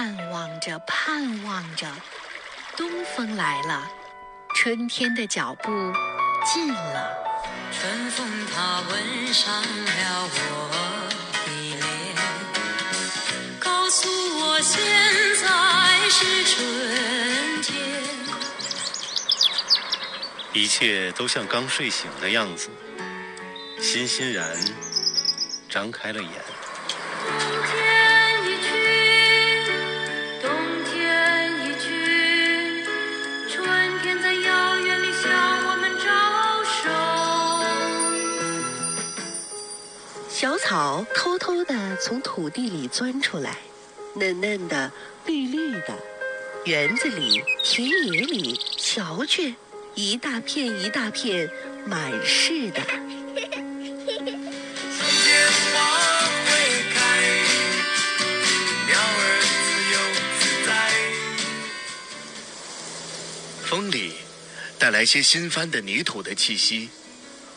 盼望着，盼望着，东风来了，春天的脚步近了。春风它吻上了我的脸，告诉我现在是春天。一切都像刚睡醒的样子，欣欣然张开了眼。草偷偷地从土地里钻出来，嫩嫩的，绿绿的。园子里、田野里，瞧去，一大片一大片，满是的。春天花未开，鸟儿自由自在。风里带来些新翻的泥土的气息，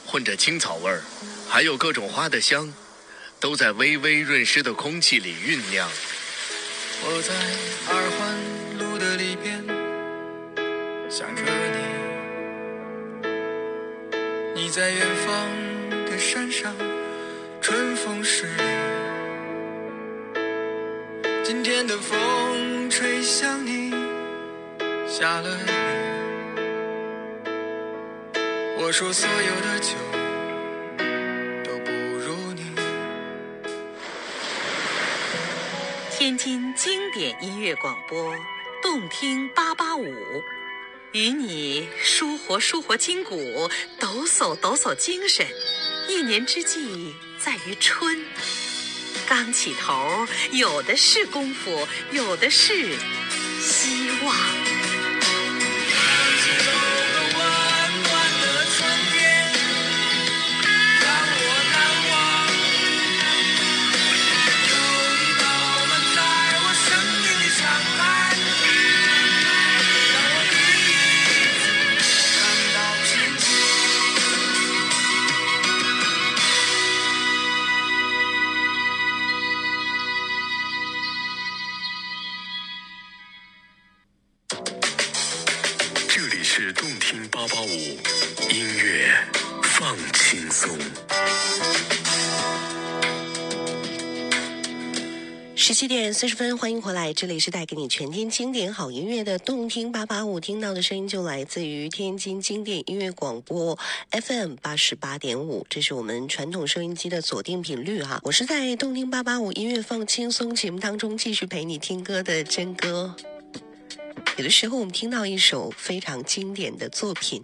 混着青草味儿，还有各种花的香，都在微微润湿的空气里酝酿。我在二环路的里边想着你，你在远方的山上，春风十里。今天的风吹向你，下了雨。我说所有的酒经典音乐广播，动听八八五，与你舒活舒活筋骨，抖擞抖擞精神。一年之计在于春，刚起头，有的是功夫，有的是希望。十七点四十分，欢迎回来，这里是带给你全天经典好音乐的动听八八五，听到的声音就来自于天津经典音乐广播 FM 八十八点五，这是我们传统收音机的锁定频率哈。我是在动听八八五音乐放轻松节目当中继续陪你听歌的真哥。有的时候，我们听到一首非常经典的作品，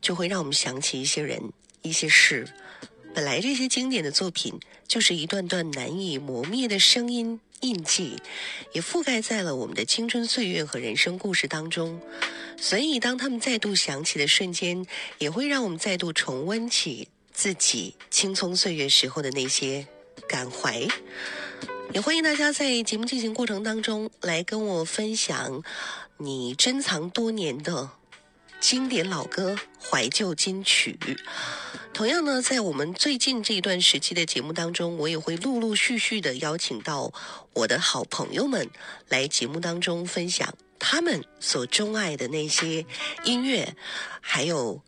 就会让我们想起一些人、一些事。本来这些经典的作品就是一段段难以磨灭的声音印记，也覆盖在了我们的青春岁月和人生故事当中。所以，当他们再度响起的瞬间，也会让我们再度重温起自己青葱岁月时候的那些感怀。也欢迎大家在节目进行过程当中来跟我分享你珍藏多年的经典老歌、怀旧金曲。同样呢，在我们最近这一段时期的节目当中，我也会陆陆续续的邀请到我的好朋友们来节目当中分享他们所钟爱的那些音乐，还有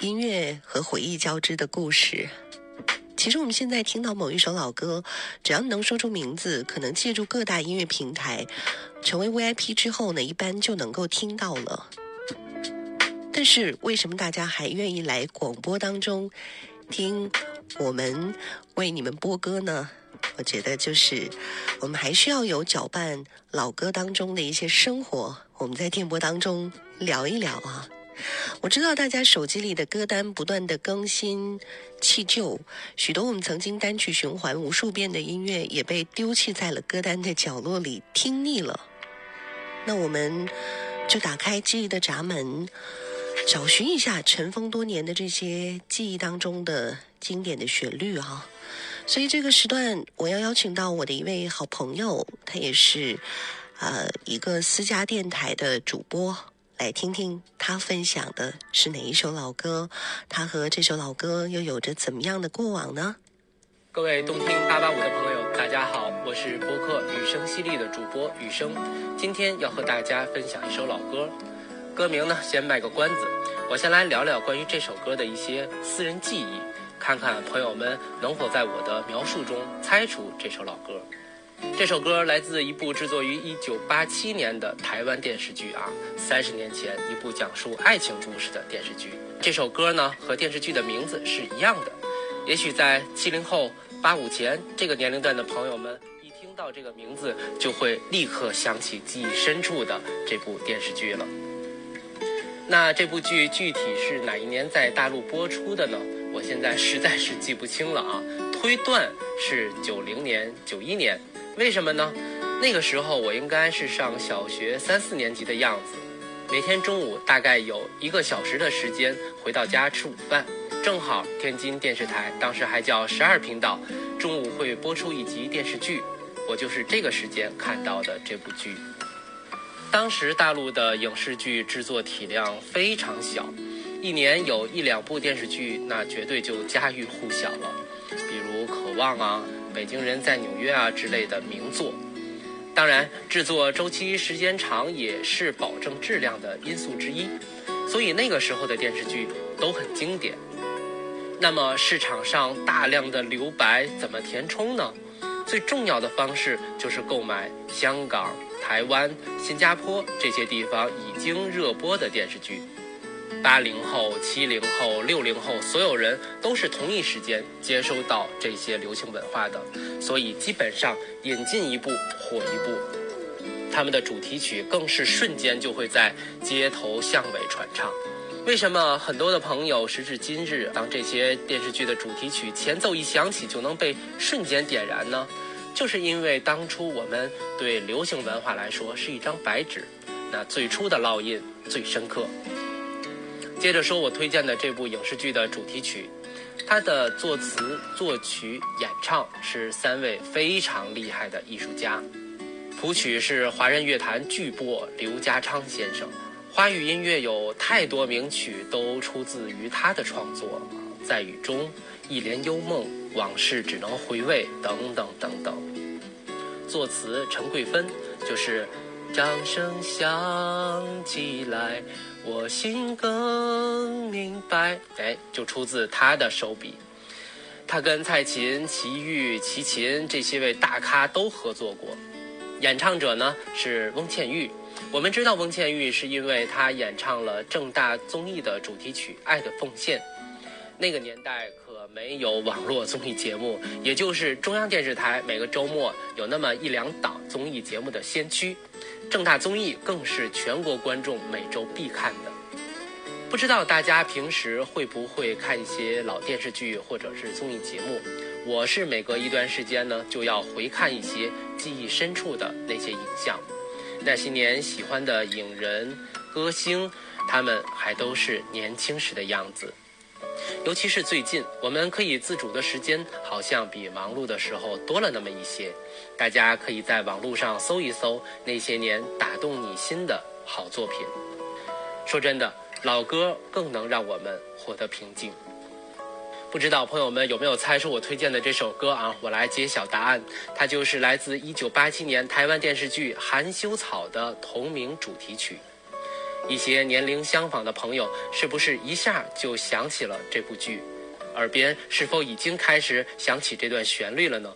音乐和回忆交织的故事。其实我们现在听到某一首老歌，只要能说出名字，可能借助各大音乐平台成为 VIP 之后呢，一般就能够听到了。但是为什么大家还愿意来广播当中听我们为你们播歌呢？我觉得就是我们还需要有搅拌老歌当中的一些生活，我们在电波当中聊一聊啊。我知道大家手机里的歌单不断的更新弃旧，许多我们曾经单曲循环无数遍的音乐也被丢弃在了歌单的角落里，听腻了。那我们就打开记忆的闸门，找寻一下尘封多年的这些记忆当中的经典的旋律哈、所以这个时段，我要邀请到我的一位好朋友，他也是呃一个私家电台的主播，来听听他分享的是哪一首老歌，他和这首老歌又有着怎么样的过往呢？各位动听八八五的朋友，大家好，我是播客雨声犀利的主播雨声，今天要和大家分享一首老歌，歌名呢先卖个关子，我先来聊聊关于这首歌的一些私人记忆，看看朋友们能否在我的描述中猜出这首老歌。这首歌来自一部制作于1987年的台湾电视剧啊，三十年前一部讲述爱情故事的电视剧。这首歌呢和电视剧的名字是一样的，也许在七零后。八五前这个年龄段的朋友们，一听到这个名字，就会立刻想起记忆深处的这部电视剧了。那这部剧具体是哪一年在大陆播出的呢？我现在实在是记不清了啊，推断是九零年、九一年。为什么呢？那个时候我应该是上小学三四年级的样子，每天中午大概有一个小时的时间回到家吃午饭。正好天津电视台当时还叫十二频道，中午会播出一集电视剧，我就是这个时间看到的这部剧。当时大陆的影视剧制作体量非常小，一年有一两部电视剧，那绝对就家喻户晓了，比如《渴望》啊，《北京人在纽约》啊之类的名作。当然，制作周期时间长也是保证质量的因素之一，所以那个时候的电视剧都很经典。那么市场上大量的留白怎么填充呢？最重要的方式就是购买香港、台湾、新加坡这些地方已经热播的电视剧。八零后、七零后、六零后，所有人都是同一时间接收到这些流行文化的，所以基本上引进一部火一部。他们的主题曲更是瞬间就会在街头巷尾传唱。为什么很多的朋友时至今日，当这些电视剧的主题曲前奏一响起，就能被瞬间点燃呢？就是因为当初我们对流行文化来说是一张白纸，那最初的烙印最深刻。接着说，我推荐的这部影视剧的主题曲，它的作词、作曲、演唱是三位非常厉害的艺术家，谱曲是华人乐坛巨擘刘家昌先生。华语音乐有太多名曲都出自于他的创作，在雨中、一帘幽梦、往事只能回味等等等等。作词陈桂芬就是掌声响起来，我心更明白。哎，就出自他的手笔。他跟蔡琴、齐豫、齐秦这些位大咖都合作过。演唱者呢是翁倩玉。我们知道翁倩玉是因为她演唱了正大综艺的主题曲《爱的奉献》。那个年代可没有网络综艺节目，也就是中央电视台每个周末有那么一两档综艺节目的先驱，正大综艺更是全国观众每周必看的。不知道大家平时会不会看一些老电视剧或者是综艺节目？我是每隔一段时间呢就要回看一些记忆深处的那些影像。那些年喜欢的影人、歌星，他们还都是年轻时的样子。尤其是最近，我们可以自主的时间好像比忙碌的时候多了那么一些。大家可以在网络上搜一搜那些年打动你心的好作品。说真的，老歌更能让我们获得平静。不知道朋友们有没有猜出我推荐的这首歌啊？我来揭晓答案，它就是来自1987年台湾电视剧《含羞草》的同名主题曲。一些年龄相仿的朋友，是不是一下就想起了这部剧？耳边是否已经开始响起这段旋律了呢？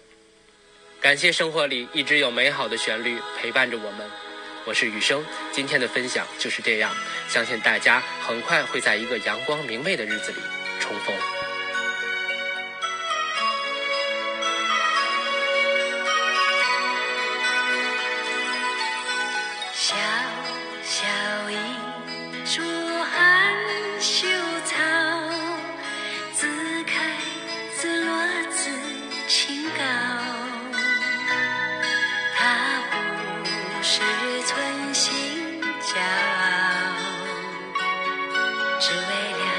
感谢生活里一直有美好的旋律陪伴着我们。我是雨生，今天的分享就是这样。相信大家很快会在一个阳光明媚的日子里重逢。是存心骄傲只为了